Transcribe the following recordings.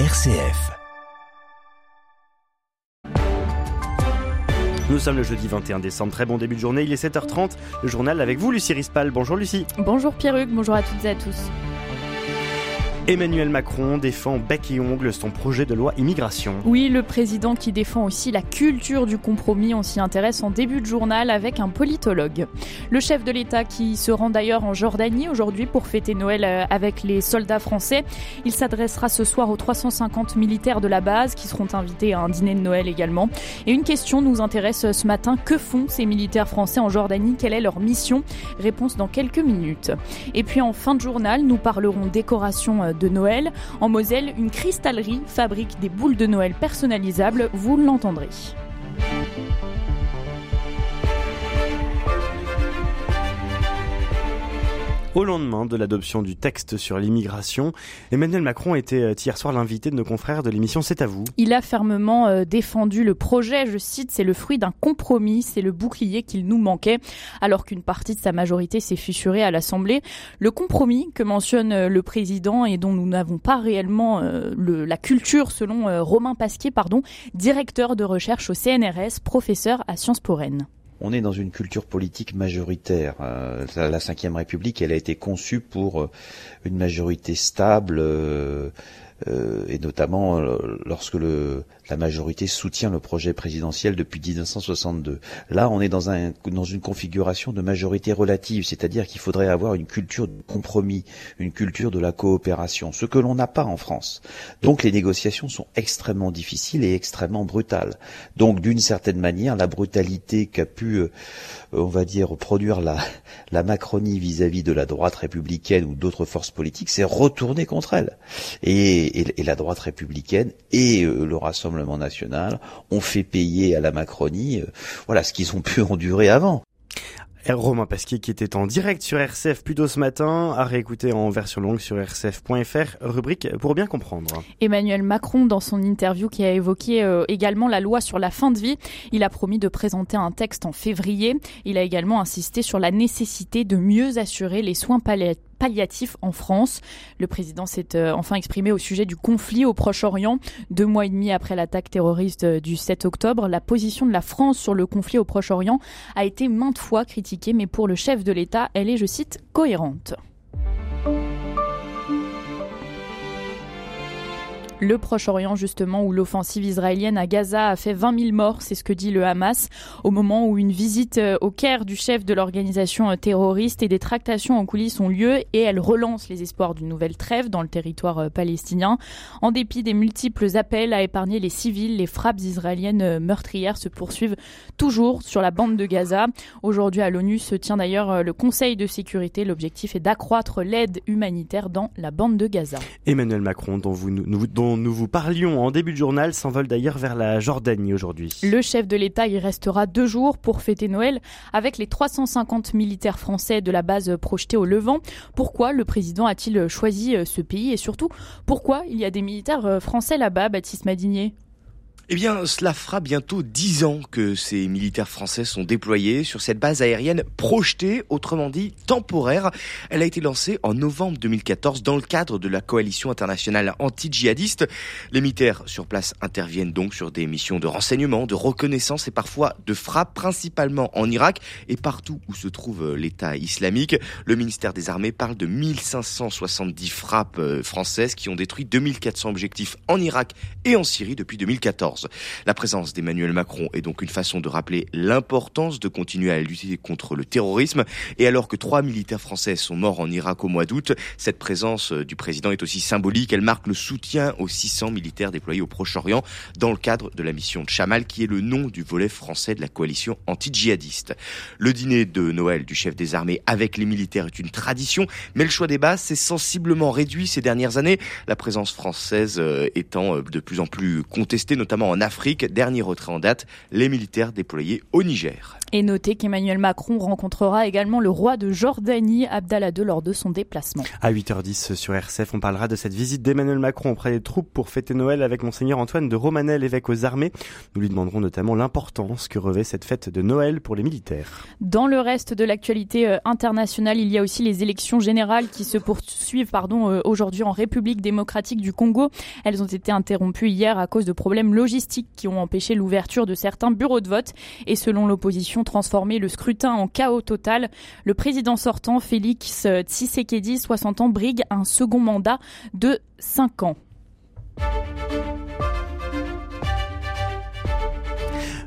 RCF. Nous sommes le jeudi 21 décembre. Très bon début de journée. Il est 7h30. Le journal avec vous, Lucie Rispal. Bonjour Lucie. Bonjour Pierruc. Bonjour à toutes et à tous. Emmanuel Macron défend bec et ongle son projet de loi immigration. Oui, le président qui défend aussi la culture du compromis, on s'y intéresse en début de journal avec un politologue. Le chef de l'État qui se rend d'ailleurs en Jordanie aujourd'hui pour fêter Noël euh, avec les soldats français. Il s'adressera ce soir aux 350 militaires de la base qui seront invités à un dîner de Noël également. Et une question nous intéresse ce matin, que font ces militaires français en Jordanie? Quelle est leur mission? Réponse dans quelques minutes. Et puis en fin de journal, nous parlerons décoration euh, de Noël. En Moselle, une cristallerie fabrique des boules de Noël personnalisables, vous l'entendrez. Au lendemain de l'adoption du texte sur l'immigration, Emmanuel Macron était euh, hier soir l'invité de nos confrères de l'émission C'est à vous. Il a fermement euh, défendu le projet, je cite, c'est le fruit d'un compromis, c'est le bouclier qu'il nous manquait, alors qu'une partie de sa majorité s'est fissurée à l'Assemblée. Le compromis que mentionne euh, le président et dont nous n'avons pas réellement le, la culture selon Romain Pasquier, pardon, directeur de recherche au CNRS, professeur à Sciences Po Rennes on est dans une culture politique majoritaire. Euh, la Ve République, elle a été conçue pour euh, une majorité stable, euh, et notamment lorsque le, la majorité soutient le projet présidentiel depuis 1962. Là, on est dans, un, dans une configuration de majorité relative, c'est-à-dire qu'il faudrait avoir une culture de compromis, une culture de la coopération, ce que l'on n'a pas en France. Donc les négociations sont extrêmement difficiles et extrêmement brutales. Donc d'une certaine manière, la brutalité qu'a pu, euh, on va dire, produire la, la Macronie vis-à-vis -vis de la droite républicaine ou d'autres forces politiques, c'est retourner contre elle. Et et, la droite républicaine et euh, le Rassemblement national ont fait payer à la Macronie euh, voilà ce qu'ils ont pu endurer avant. Romain Pasquier qui était en direct sur RCF plus tôt ce matin, à réécouter en version longue sur rcf.fr, rubrique pour bien comprendre. Emmanuel Macron, dans son interview qui a évoqué euh, également la loi sur la fin de vie, il a promis de présenter un texte en février. Il a également insisté sur la nécessité de mieux assurer les soins palliatifs palliatif en France. Le président s'est euh, enfin exprimé au sujet du conflit au Proche-Orient. Deux mois et demi après l'attaque terroriste euh, du 7 octobre, la position de la France sur le conflit au Proche-Orient a été maintes fois critiquée, mais pour le chef de l'État, elle est, je cite, cohérente. Le Proche-Orient justement où l'offensive israélienne à Gaza a fait 20 000 morts, c'est ce que dit le Hamas, au moment où une visite euh, au Caire du chef de l'organisation euh, terroriste et des tractations en coulisses ont lieu et elle relance les espoirs d'une nouvelle trêve dans le territoire euh, palestinien. En dépit des multiples appels à épargner les civils, les frappes israéliennes meurtrières se poursuivent toujours sur la bande de Gaza. Aujourd'hui à l'ONU se tient d'ailleurs le Conseil de sécurité. L'objectif est d'accroître l'aide humanitaire dans la bande de Gaza. Emmanuel Macron, dont vous, nous, dont nous vous parlions en début de journal s'envole d'ailleurs vers la Jordanie aujourd'hui. Le chef de l'État y restera deux jours pour fêter Noël avec les 350 militaires français de la base projetée au Levant. Pourquoi le président a-t-il choisi ce pays et surtout pourquoi il y a des militaires français là-bas, Baptiste Madinier? Eh bien, cela fera bientôt dix ans que ces militaires français sont déployés sur cette base aérienne projetée, autrement dit temporaire. Elle a été lancée en novembre 2014 dans le cadre de la coalition internationale anti-djihadiste. Les militaires sur place interviennent donc sur des missions de renseignement, de reconnaissance et parfois de frappe, principalement en Irak et partout où se trouve l'État islamique. Le ministère des Armées parle de 1570 frappes euh, françaises qui ont détruit 2400 objectifs en Irak et en Syrie depuis 2014. La présence d'Emmanuel Macron est donc une façon de rappeler l'importance de continuer à lutter contre le terrorisme. Et alors que trois militaires français sont morts en Irak au mois d'août, cette présence euh, du président est aussi symbolique. Elle marque le soutien aux 600 militaires déployés au Proche-Orient dans le cadre de la mission Chamal, qui est le nom du volet français de la coalition anti-djihadiste. Le dîner de Noël du chef des armées avec les militaires est une tradition, mais le choix des bases s'est sensiblement réduit ces dernières années, la présence française euh, étant euh, de plus en plus contestée, notamment en Afrique. Dernier retrait en date, les militaires déployés au Niger. Et notez qu'Emmanuel Macron rencontrera également le roi de Jordanie, Abdallah II, lors de son déplacement. À 8h10 sur RCF, on parlera de cette visite d'Emmanuel Macron auprès des troupes pour fêter Noël avec Monseigneur Antoine de Romanel, évêque aux armées. Nous lui demanderons notamment l'importance que revêt cette fête de Noël pour les militaires. Dans le reste de l'actualité euh, internationale, il y a aussi les élections générales qui se poursuivent pardon, euh, aujourd'hui en République démocratique du Congo. Elles ont été interrompues hier à cause de problèmes logistiques qui ont empêché l'ouverture de certains bureaux de vote. Et selon l'opposition, transformer le scrutin en chaos total. Le président sortant, Félix Tshisekedi, 60 ans, brigue un second mandat de 5 ans.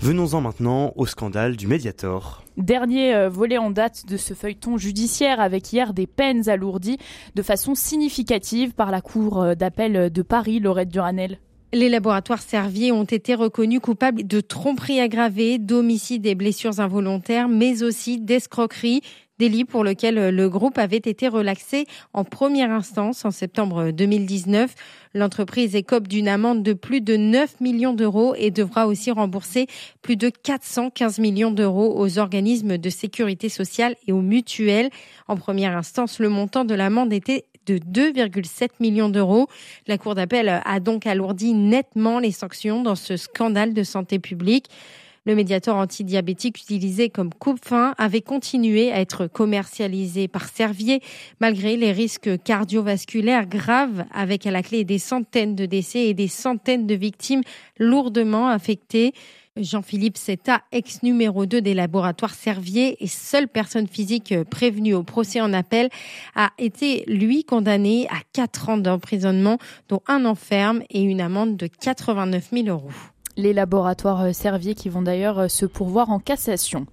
Venons-en maintenant au scandale du Mediator. Dernier euh, volet en date de ce feuilleton judiciaire avec hier des peines alourdies de façon significative par la Cour euh, d'appel de Paris, Laurette Duranel. Les laboratoires Servier ont été reconnus coupables de tromperie aggravée, d'homicide et blessures involontaires, mais aussi d'escroquerie, délit pour lequel le groupe avait été relaxé en première instance en septembre 2019. L'entreprise écope d'une amende de plus de 9 millions d'euros et devra aussi rembourser plus de 415 millions d'euros aux organismes de sécurité sociale et aux mutuelles. En première instance, le montant de l'amende était de 2,7 millions d'euros. La Cour d'appel a donc alourdi nettement les sanctions dans ce scandale de santé publique. Le médiateur antidiabétique utilisé comme coupe-fin avait continué à être commercialisé par Servier malgré les risques cardiovasculaires graves avec à la clé des centaines de décès et des centaines de victimes lourdement affectées. Jean-Philippe Seta, ex numéro 2 des laboratoires Servier et seule personne physique prévenue au procès en appel, a été, lui, condamné à 4 ans d'emprisonnement, dont un enferme et une amende de 89 000 euros. Les laboratoires Servier qui vont d'ailleurs se pourvoir en cassation.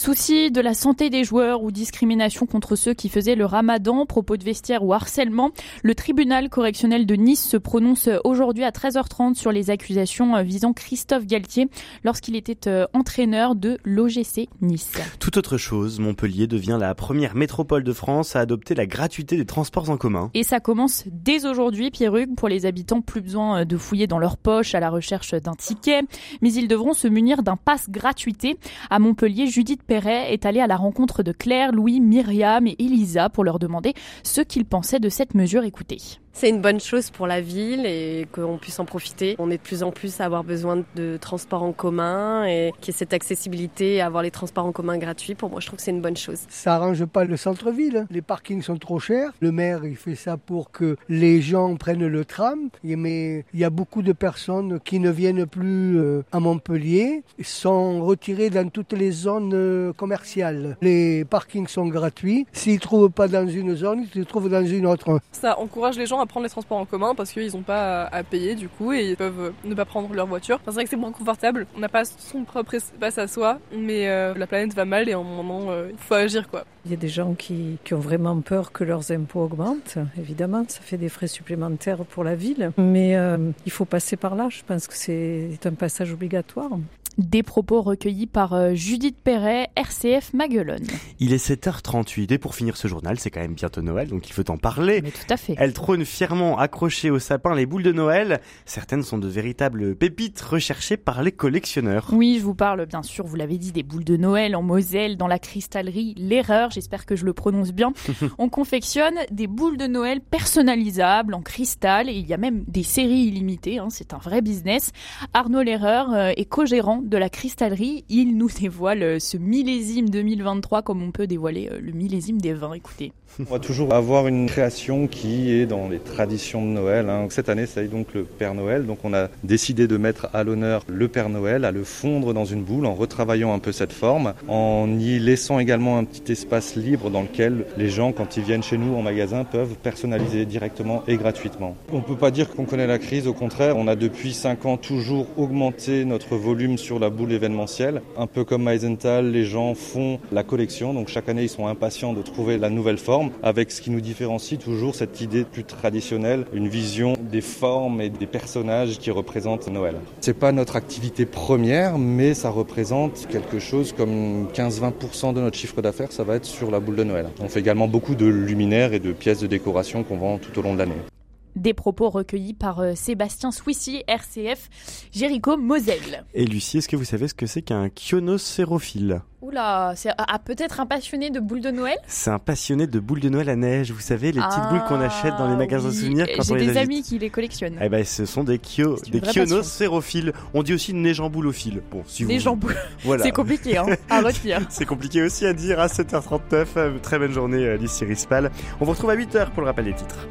Souci de la santé des joueurs ou discrimination contre ceux qui faisaient le ramadan, propos de vestiaire ou harcèlement, le tribunal correctionnel de Nice se prononce aujourd'hui à 13h30 sur les accusations visant Christophe Galtier lorsqu'il était euh, entraîneur de l'OGC Nice. Tout autre chose, Montpellier devient la première métropole de France à adopter la gratuité des transports en commun. Et ça commence dès aujourd'hui, Pierrugue, pour les habitants, plus besoin de fouiller dans leur poche à la recherche d'un ticket, mais ils devront se munir d'un pass gratuité. À Montpellier, Judith Perret est allé à la rencontre de Claire, Louis, Myriam et Elisa pour leur demander ce qu'ils pensaient de cette mesure. Écoutez. C'est une bonne chose pour la ville et qu'on puisse en profiter. On est de plus en plus à avoir besoin de transports en commun et qu'il y ait cette accessibilité à avoir les transports en commun gratuits. Pour moi, je trouve que c'est une bonne chose. Ça arrange pas le centre-ville. Les parkings sont trop chers. Le maire, il fait ça pour que les gens prennent le tram. Mais il y a beaucoup de personnes qui ne viennent plus euh, à Montpellier, sont retirées dans toutes les zones euh, commerciales. Les parkings sont gratuits. S'ils trouvent pas dans une zone, ils se trouvent dans une autre. Ça encourage les gens à prendre les transports en commun parce qu'ils n'ont pas à payer du coup et ils peuvent ne pas prendre leur voiture. Enfin, c'est vrai que c'est moins confortable. On n'a pas son propre espace à soi, mais euh, la planète va mal et en moment, euh, il faut agir quoi. Il y a des gens qui, qui, ont vraiment peur que leurs impôts augmentent. Évidemment, ça fait des frais supplémentaires pour la ville, mais euh, il faut passer par là. Je pense que c'est un passage obligatoire. Des propos recueillis par Judith Perret, RCF Maguelone. Il est 7h38 et pour finir ce journal, c'est quand même bientôt Noël, donc il faut en parler. Mais tout à fait. Elle trône fièrement accrochée au sapin les boules de Noël. Certaines sont de véritables pépites recherchées par les collectionneurs. Oui, je vous parle bien sûr, vous l'avez dit, des boules de Noël en Moselle, dans la cristallerie L'Erreur, j'espère que je le prononce bien. On confectionne des boules de Noël personnalisables en cristal et il y a même des séries illimitées, hein, c'est un vrai business. Arnaud L'Erreur euh, est co-gérant de la cristallerie. Il nous dévoile euh, ce millésime 2023 comme on peut dévoiler euh, le millésime des vins. Écoutez. On va toujours avoir une création qui est dans les traditions de Noël. Hein. Cette année, c'est donc le Père Noël. Donc on a décidé de mettre à l'honneur le Père Noël, à le fondre dans une boule en retravaillant un peu cette forme, en y laissant également un petit espace libre dans lequel les gens, quand ils viennent chez nous en magasin, peuvent personnaliser directement et gratuitement. On ne peut pas dire qu'on connaît la crise, au contraire, on a depuis 5 ans toujours augmenté notre volume sur la boule événementielle. Un peu comme Meisenthal, les gens font la collection, donc chaque année ils sont impatients de trouver la nouvelle forme, avec ce qui nous différencie toujours cette idée plus traditionnelle, une vision des formes et des personnages qui représentent Noël. C'est pas notre activité première, mais ça représente quelque chose comme 15-20% de notre chiffre d'affaires, ça va être sur la boule de Noël. On fait également beaucoup de luminaires et de pièces de décoration qu'on vend tout au long de l'année. Des propos recueillis par euh, Sébastien Swissy, RCF, Jéricho Moselle. Et Lucie, est-ce que vous savez ce que c'est qu'un kionocérophile Oula, c'est ah, peut-être un passionné de boules de Noël? C'est un passionné de boules de Noël à neige, vous savez, les petites boules qu'on achète dans les magasins oui. souvenirs quand on les J'ai des agite. amis qui les collectionnent. Eh ben, ce sont des, une des. On dit aussi neigemboulophile. Bon, si vous... jambes. Voilà. C'est compliqué hein, à retenir. C'est compliqué aussi à dire à 7h39. Euh, Très bonne journée, euh, Lucie Rispal. On vous retrouve à 8h pour le rappel des titres.